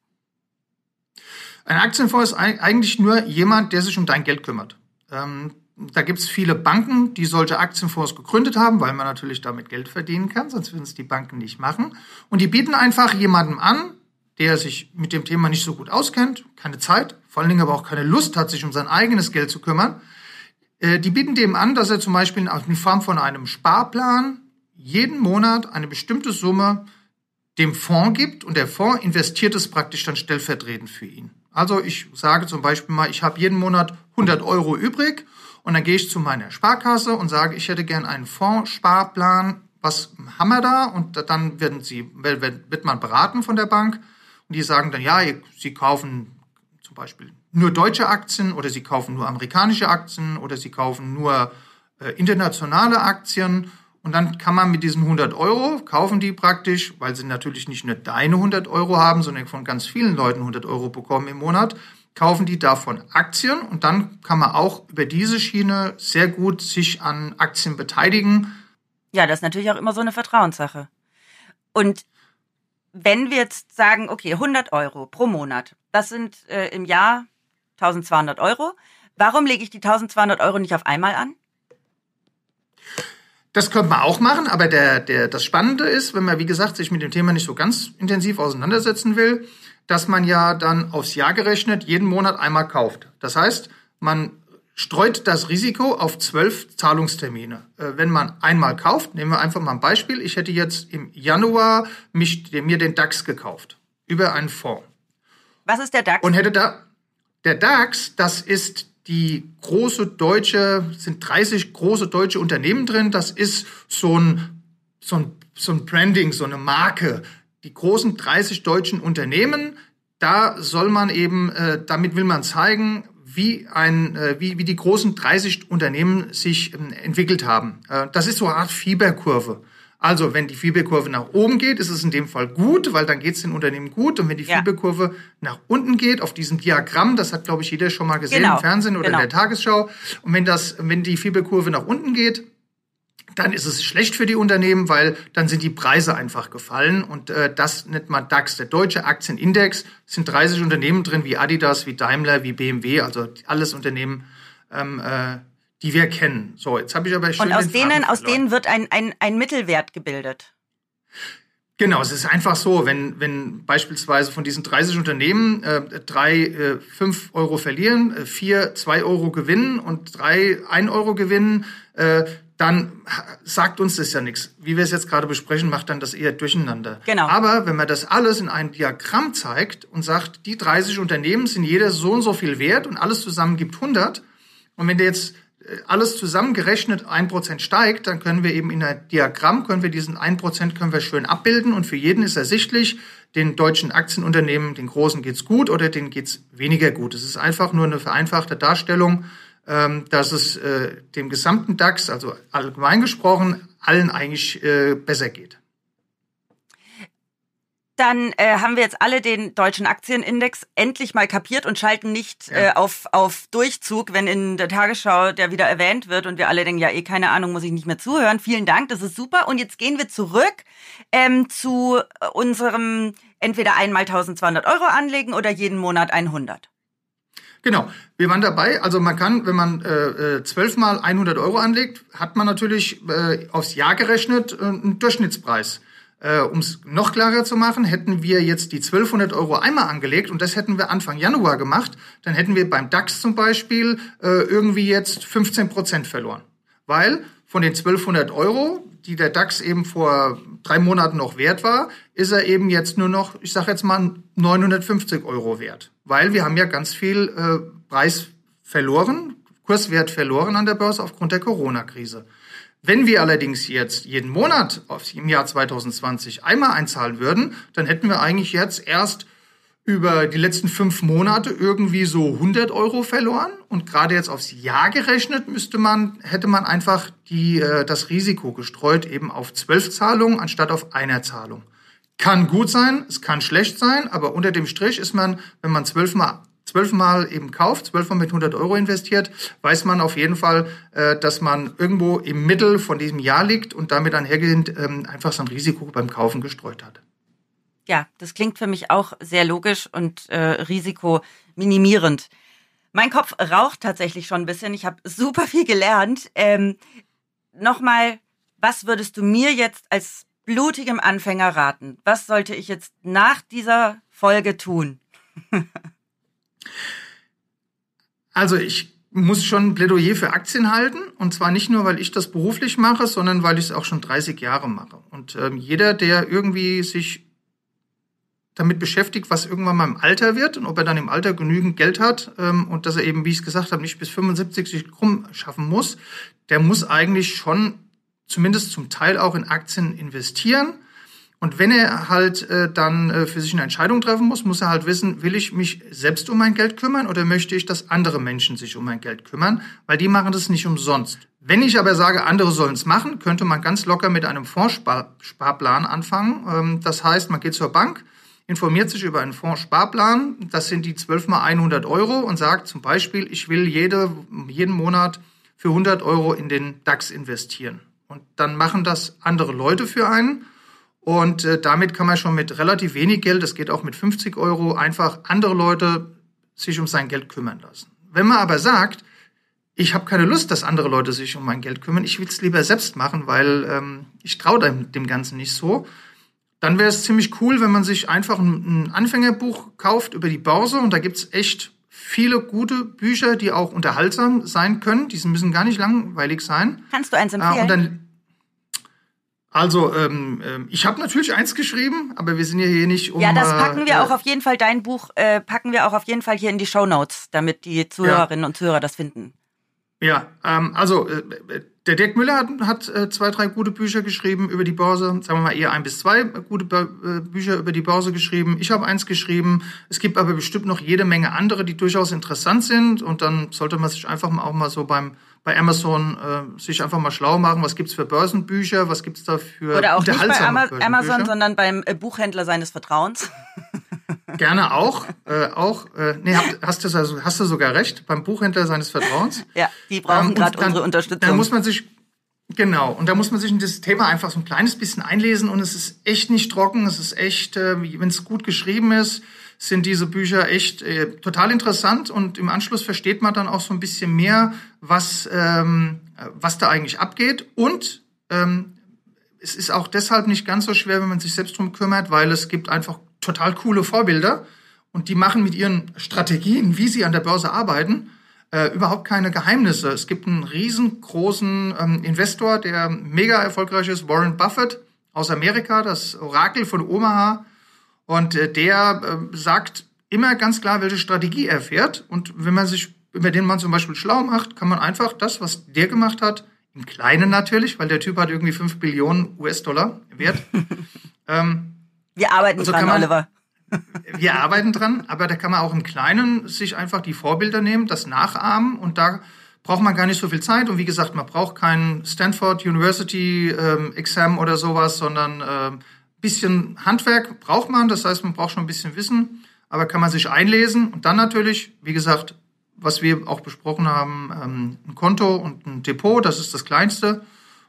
Ein Aktienfonds ist eigentlich nur jemand, der sich um dein Geld kümmert. Ähm, da gibt es viele Banken, die solche Aktienfonds gegründet haben, weil man natürlich damit Geld verdienen kann, sonst würden es die Banken nicht machen. Und die bieten einfach jemandem an, der sich mit dem Thema nicht so gut auskennt, keine Zeit, vor allen Dingen aber auch keine Lust hat, sich um sein eigenes Geld zu kümmern. Äh, die bieten dem an, dass er zum Beispiel in Form von einem Sparplan jeden Monat eine bestimmte Summe dem Fonds gibt und der Fonds investiert es praktisch dann stellvertretend für ihn. Also ich sage zum Beispiel mal, ich habe jeden Monat 100 Euro übrig und dann gehe ich zu meiner Sparkasse und sage, ich hätte gern einen Fondssparplan. Was haben wir da? Und dann werden sie, wird man beraten von der Bank und die sagen dann, ja, sie kaufen zum Beispiel nur deutsche Aktien oder sie kaufen nur amerikanische Aktien oder sie kaufen nur äh, internationale Aktien. Und dann kann man mit diesen 100 Euro kaufen die praktisch, weil sie natürlich nicht nur deine 100 Euro haben, sondern von ganz vielen Leuten 100 Euro bekommen im Monat, kaufen die davon Aktien und dann kann man auch über diese Schiene sehr gut sich an Aktien beteiligen. Ja, das ist natürlich auch immer so eine Vertrauenssache. Und wenn wir jetzt sagen, okay, 100 Euro pro Monat, das sind äh, im Jahr 1200 Euro. Warum lege ich die 1200 Euro nicht auf einmal an? Das könnte man auch machen, aber der, der, das Spannende ist, wenn man, wie gesagt, sich mit dem Thema nicht so ganz intensiv auseinandersetzen will, dass man ja dann aufs Jahr gerechnet jeden Monat einmal kauft. Das heißt, man streut das Risiko auf zwölf Zahlungstermine. Äh, wenn man einmal kauft, nehmen wir einfach mal ein Beispiel. Ich hätte jetzt im Januar mich, mir den DAX gekauft über einen Fonds. Was ist der DAX? Und hätte da, der DAX, das ist die große deutsche, sind 30 große deutsche Unternehmen drin. Das ist so ein, so ein, so ein Branding, so eine Marke. Die großen 30 deutschen Unternehmen, da soll man eben, äh, damit will man zeigen, wie, ein, äh, wie, wie die großen 30 Unternehmen sich ähm, entwickelt haben. Äh, das ist so eine Art Fieberkurve. Also wenn die Fieberkurve nach oben geht, ist es in dem Fall gut, weil dann geht es den Unternehmen gut. Und wenn die ja. Fieberkurve nach unten geht, auf diesem Diagramm, das hat, glaube ich, jeder schon mal gesehen genau. im Fernsehen oder genau. in der Tagesschau. Und wenn, das, wenn die Fieberkurve nach unten geht, dann ist es schlecht für die Unternehmen, weil dann sind die Preise einfach gefallen. Und äh, das nennt man DAX, der deutsche Aktienindex. Es sind 30 Unternehmen drin, wie Adidas, wie Daimler, wie BMW, also alles Unternehmen, ähm, äh, die wir kennen. So, jetzt habe ich aber schon. Und aus denen, aus denen wird ein, ein, ein Mittelwert gebildet. Genau, es ist einfach so, wenn, wenn beispielsweise von diesen 30 Unternehmen äh, drei äh, 5 Euro verlieren, äh, vier 2 Euro gewinnen und drei 1 Euro gewinnen, äh, dann sagt uns das ja nichts. Wie wir es jetzt gerade besprechen, macht dann das eher durcheinander. Genau. Aber wenn man das alles in einem Diagramm zeigt und sagt, die 30 Unternehmen sind jeder so und so viel wert und alles zusammen gibt 100, und wenn der jetzt alles zusammengerechnet ein Prozent steigt, dann können wir eben in einem Diagramm, können wir diesen ein Prozent können wir schön abbilden und für jeden ist ersichtlich, den deutschen Aktienunternehmen, den großen geht's gut oder denen geht's weniger gut. Es ist einfach nur eine vereinfachte Darstellung, ähm, dass es äh, dem gesamten DAX, also allgemein gesprochen, allen eigentlich äh, besser geht dann äh, haben wir jetzt alle den deutschen Aktienindex endlich mal kapiert und schalten nicht ja. äh, auf, auf Durchzug, wenn in der Tagesschau der wieder erwähnt wird und wir alle denken, ja, eh, keine Ahnung, muss ich nicht mehr zuhören. Vielen Dank, das ist super. Und jetzt gehen wir zurück ähm, zu unserem entweder einmal 1200 Euro anlegen oder jeden Monat 100. Genau, wir waren dabei. Also man kann, wenn man äh, 12 äh, mal 100 Euro anlegt, hat man natürlich äh, aufs Jahr gerechnet äh, einen Durchschnittspreis. Äh, um es noch klarer zu machen, hätten wir jetzt die 1200 Euro einmal angelegt und das hätten wir Anfang Januar gemacht, dann hätten wir beim DAX zum Beispiel äh, irgendwie jetzt 15 Prozent verloren. Weil von den 1200 Euro, die der DAX eben vor drei Monaten noch wert war, ist er eben jetzt nur noch, ich sage jetzt mal, 950 Euro wert. Weil wir haben ja ganz viel äh, Preis verloren, Kurswert verloren an der Börse aufgrund der Corona-Krise. Wenn wir allerdings jetzt jeden Monat im Jahr 2020 einmal einzahlen würden, dann hätten wir eigentlich jetzt erst über die letzten fünf Monate irgendwie so 100 Euro verloren und gerade jetzt aufs Jahr gerechnet müsste man hätte man einfach die äh, das Risiko gestreut eben auf zwölf Zahlungen anstatt auf einer Zahlung. Kann gut sein, es kann schlecht sein, aber unter dem Strich ist man, wenn man zwölfmal zwölfmal eben kauft, zwölfmal mit 100 Euro investiert, weiß man auf jeden Fall, äh, dass man irgendwo im Mittel von diesem Jahr liegt und damit einhergehend ähm, einfach sein Risiko beim Kaufen gestreut hat. Ja, das klingt für mich auch sehr logisch und äh, risikominimierend. Mein Kopf raucht tatsächlich schon ein bisschen. Ich habe super viel gelernt. Ähm, Nochmal, was würdest du mir jetzt als blutigem Anfänger raten? Was sollte ich jetzt nach dieser Folge tun? Also ich muss schon ein Plädoyer für Aktien halten. Und zwar nicht nur, weil ich das beruflich mache, sondern weil ich es auch schon 30 Jahre mache. Und ähm, jeder, der irgendwie sich damit beschäftigt, was irgendwann mal im Alter wird und ob er dann im Alter genügend Geld hat ähm, und dass er eben, wie ich es gesagt habe, nicht bis 75 sich krumm schaffen muss, der muss eigentlich schon zumindest zum Teil auch in Aktien investieren. Und wenn er halt äh, dann äh, für sich eine Entscheidung treffen muss, muss er halt wissen, will ich mich selbst um mein Geld kümmern oder möchte ich, dass andere Menschen sich um mein Geld kümmern, weil die machen das nicht umsonst. Wenn ich aber sage, andere sollen es machen, könnte man ganz locker mit einem Fondssparplan anfangen. Ähm, das heißt, man geht zur Bank, informiert sich über einen Fondssparplan, das sind die 12 mal 100 Euro und sagt zum Beispiel, ich will jede, jeden Monat für 100 Euro in den DAX investieren. Und dann machen das andere Leute für einen. Und äh, damit kann man schon mit relativ wenig Geld, das geht auch mit 50 Euro, einfach andere Leute sich um sein Geld kümmern lassen. Wenn man aber sagt, ich habe keine Lust, dass andere Leute sich um mein Geld kümmern, ich will es lieber selbst machen, weil ähm, ich traue dem, dem Ganzen nicht so, dann wäre es ziemlich cool, wenn man sich einfach ein, ein Anfängerbuch kauft über die Börse und da gibt's echt viele gute Bücher, die auch unterhaltsam sein können. Die müssen gar nicht langweilig sein. Kannst du eins empfehlen? Äh, also, ähm, ähm, ich habe natürlich eins geschrieben, aber wir sind ja hier nicht um. Ja, das packen wir äh, auch auf jeden Fall, dein Buch äh, packen wir auch auf jeden Fall hier in die Show Notes, damit die Zuhörerinnen ja. und Zuhörer das finden. Ja, ähm, also äh, der Dirk Müller hat, hat äh, zwei, drei gute Bücher geschrieben über die Börse. Sagen wir mal eher ein bis zwei gute Bü Bücher über die Börse geschrieben. Ich habe eins geschrieben. Es gibt aber bestimmt noch jede Menge andere, die durchaus interessant sind. Und dann sollte man sich einfach mal auch mal so beim bei Amazon äh, sich einfach mal schlau machen, was gibt's für Börsenbücher, was gibt's da für Oder auch nicht bei Amazon, sondern beim äh, Buchhändler seines Vertrauens. Gerne auch. Äh, auch äh, nee, hast, du, also, hast du sogar recht, beim Buchhändler seines Vertrauens. Ja, die brauchen ähm, gerade unsere Unterstützung. Da muss man sich, genau, und da muss man sich in das Thema einfach so ein kleines bisschen einlesen und es ist echt nicht trocken, es ist echt, äh, wenn es gut geschrieben ist, sind diese Bücher echt äh, total interessant und im Anschluss versteht man dann auch so ein bisschen mehr, was, ähm, was da eigentlich abgeht und ähm, es ist auch deshalb nicht ganz so schwer, wenn man sich selbst drum kümmert, weil es gibt einfach total coole Vorbilder und die machen mit ihren Strategien, wie sie an der Börse arbeiten, äh, überhaupt keine Geheimnisse. Es gibt einen riesengroßen ähm, Investor, der mega erfolgreich ist, Warren Buffett aus Amerika, das Orakel von Omaha. Und äh, der äh, sagt immer ganz klar, welche Strategie er fährt. Und wenn man sich, über den man zum Beispiel schlau macht, kann man einfach das, was der gemacht hat, im Kleinen natürlich, weil der Typ hat irgendwie 5 Billionen US-Dollar wert. ähm, wir arbeiten also dran, man, Oliver. Wir arbeiten dran, aber da kann man auch im Kleinen sich einfach die Vorbilder nehmen, das nachahmen und da braucht man gar nicht so viel Zeit. Und wie gesagt, man braucht kein Stanford University ähm, Exam oder sowas, sondern äh, bisschen Handwerk braucht man. Das heißt, man braucht schon ein bisschen Wissen, aber kann man sich einlesen. Und dann natürlich, wie gesagt, was wir auch besprochen haben, ähm, ein Konto und ein Depot, das ist das Kleinste.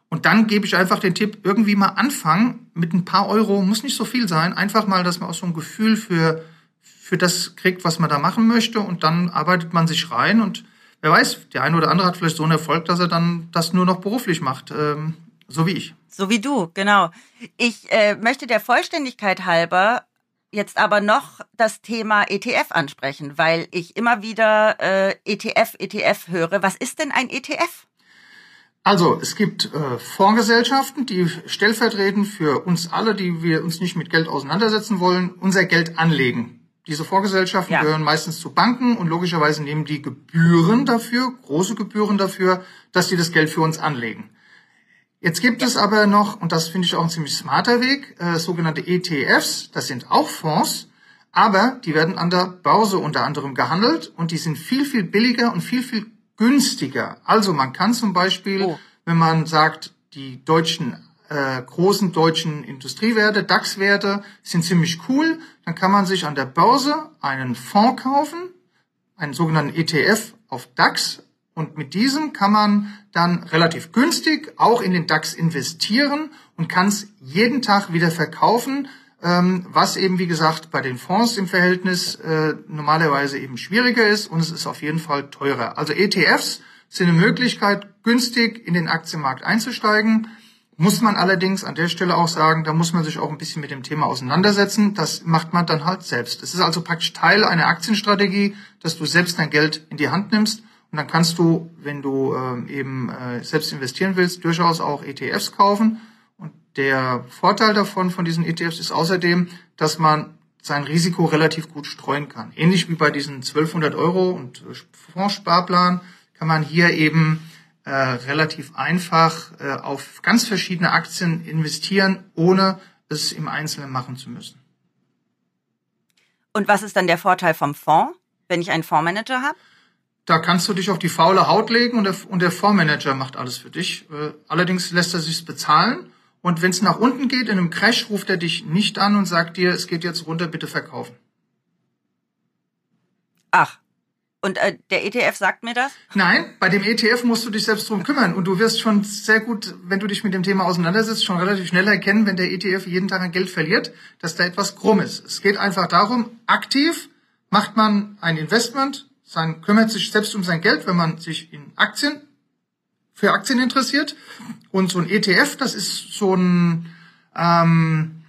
Und dann gebe ich einfach den Tipp, irgendwie mal anfangen mit ein paar Euro, muss nicht so viel sein, einfach mal, dass man auch so ein Gefühl für, für das kriegt, was man da machen möchte. Und dann arbeitet man sich rein. Und wer weiß, der eine oder andere hat vielleicht so einen Erfolg, dass er dann das nur noch beruflich macht, ähm, so wie ich. So wie du, genau. Ich äh, möchte der Vollständigkeit halber jetzt aber noch das Thema ETF ansprechen, weil ich immer wieder äh, ETF, ETF höre. Was ist denn ein ETF? Also, es gibt äh, Fondsgesellschaften, die stellvertretend für uns alle, die wir uns nicht mit Geld auseinandersetzen wollen, unser Geld anlegen. Diese Fondsgesellschaften ja. gehören meistens zu Banken und logischerweise nehmen die Gebühren dafür, große Gebühren dafür, dass die das Geld für uns anlegen. Jetzt gibt es aber noch, und das finde ich auch ein ziemlich smarter Weg, äh, sogenannte ETFs. Das sind auch Fonds, aber die werden an der Börse unter anderem gehandelt und die sind viel, viel billiger und viel, viel günstiger. Also man kann zum Beispiel, oh. wenn man sagt, die deutschen äh, großen deutschen Industriewerte, DAX-Werte sind ziemlich cool, dann kann man sich an der Börse einen Fonds kaufen, einen sogenannten ETF auf DAX und mit diesem kann man dann relativ günstig auch in den DAX investieren und kann es jeden Tag wieder verkaufen ähm, was eben, wie gesagt, bei den Fonds im Verhältnis äh, normalerweise eben schwieriger ist und es ist auf jeden Fall teurer. Also ETFs sind eine Möglichkeit, günstig in den Aktienmarkt einzusteigen. Muss man allerdings an der Stelle auch sagen, da muss man sich auch ein bisschen mit dem Thema auseinandersetzen. Das macht man dann halt selbst. Es ist also praktisch Teil einer Aktienstrategie, dass du selbst dein Geld in die Hand nimmst. Und dann kannst du, wenn du ähm, eben äh, selbst investieren willst, durchaus auch ETFs kaufen. Der Vorteil davon, von diesen ETFs, ist außerdem, dass man sein Risiko relativ gut streuen kann. Ähnlich wie bei diesen 1200 Euro und äh, Fondssparplan kann man hier eben äh, relativ einfach äh, auf ganz verschiedene Aktien investieren, ohne es im Einzelnen machen zu müssen. Und was ist dann der Vorteil vom Fonds, wenn ich einen Fondsmanager habe? Da kannst du dich auf die faule Haut legen und der, und der Fondsmanager macht alles für dich. Äh, allerdings lässt er sich's bezahlen und wenn es nach unten geht, in einem Crash, ruft er dich nicht an und sagt dir, es geht jetzt runter, bitte verkaufen. Ach, und äh, der ETF sagt mir das? Nein, bei dem ETF musst du dich selbst drum kümmern. Und du wirst schon sehr gut, wenn du dich mit dem Thema auseinandersetzt, schon relativ schnell erkennen, wenn der ETF jeden Tag ein Geld verliert, dass da etwas krumm ist. Es geht einfach darum, aktiv macht man ein Investment, sein, kümmert sich selbst um sein Geld, wenn man sich in Aktien für Aktien interessiert. Und so ein ETF, das ist so ein, ähm,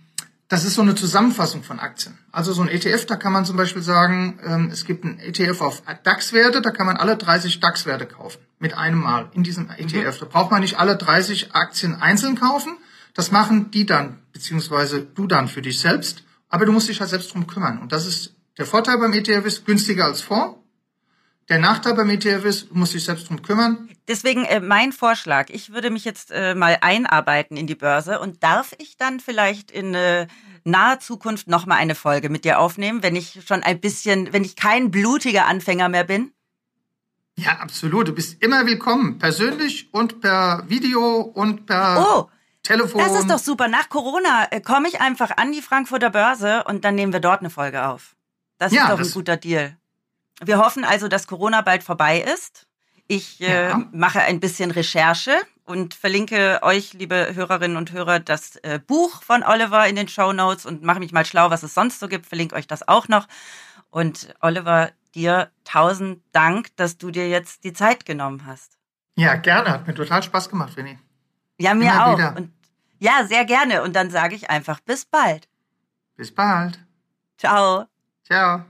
das ist so eine Zusammenfassung von Aktien. Also so ein ETF, da kann man zum Beispiel sagen, ähm, es gibt ein ETF auf DAX-Werte, da kann man alle 30 DAX-Werte kaufen. Mit einem Mal in diesem ETF. Da braucht man nicht alle 30 Aktien einzeln kaufen. Das machen die dann, beziehungsweise du dann für dich selbst. Aber du musst dich halt selbst drum kümmern. Und das ist der Vorteil beim ETF ist günstiger als Fonds. Der Nachteil beim ETF ist, du musst dich selbst drum kümmern. Deswegen äh, mein Vorschlag, ich würde mich jetzt äh, mal einarbeiten in die Börse und darf ich dann vielleicht in äh, naher Zukunft noch mal eine Folge mit dir aufnehmen, wenn ich schon ein bisschen, wenn ich kein blutiger Anfänger mehr bin? Ja, absolut. Du bist immer willkommen, persönlich und per Video und per oh. Telefon. Das ist doch super. Nach Corona äh, komme ich einfach an die Frankfurter Börse und dann nehmen wir dort eine Folge auf. Das ja, ist doch ein guter Deal. Wir hoffen also, dass Corona bald vorbei ist. Ich äh, ja. mache ein bisschen Recherche und verlinke euch, liebe Hörerinnen und Hörer, das äh, Buch von Oliver in den Show Notes und mache mich mal schlau, was es sonst so gibt. Verlinke euch das auch noch. Und Oliver, dir tausend Dank, dass du dir jetzt die Zeit genommen hast. Ja, gerne. Hat mir total Spaß gemacht, Vinny. Ja, mir Immer auch. Wieder. Und ja, sehr gerne. Und dann sage ich einfach bis bald. Bis bald. Ciao. Ciao.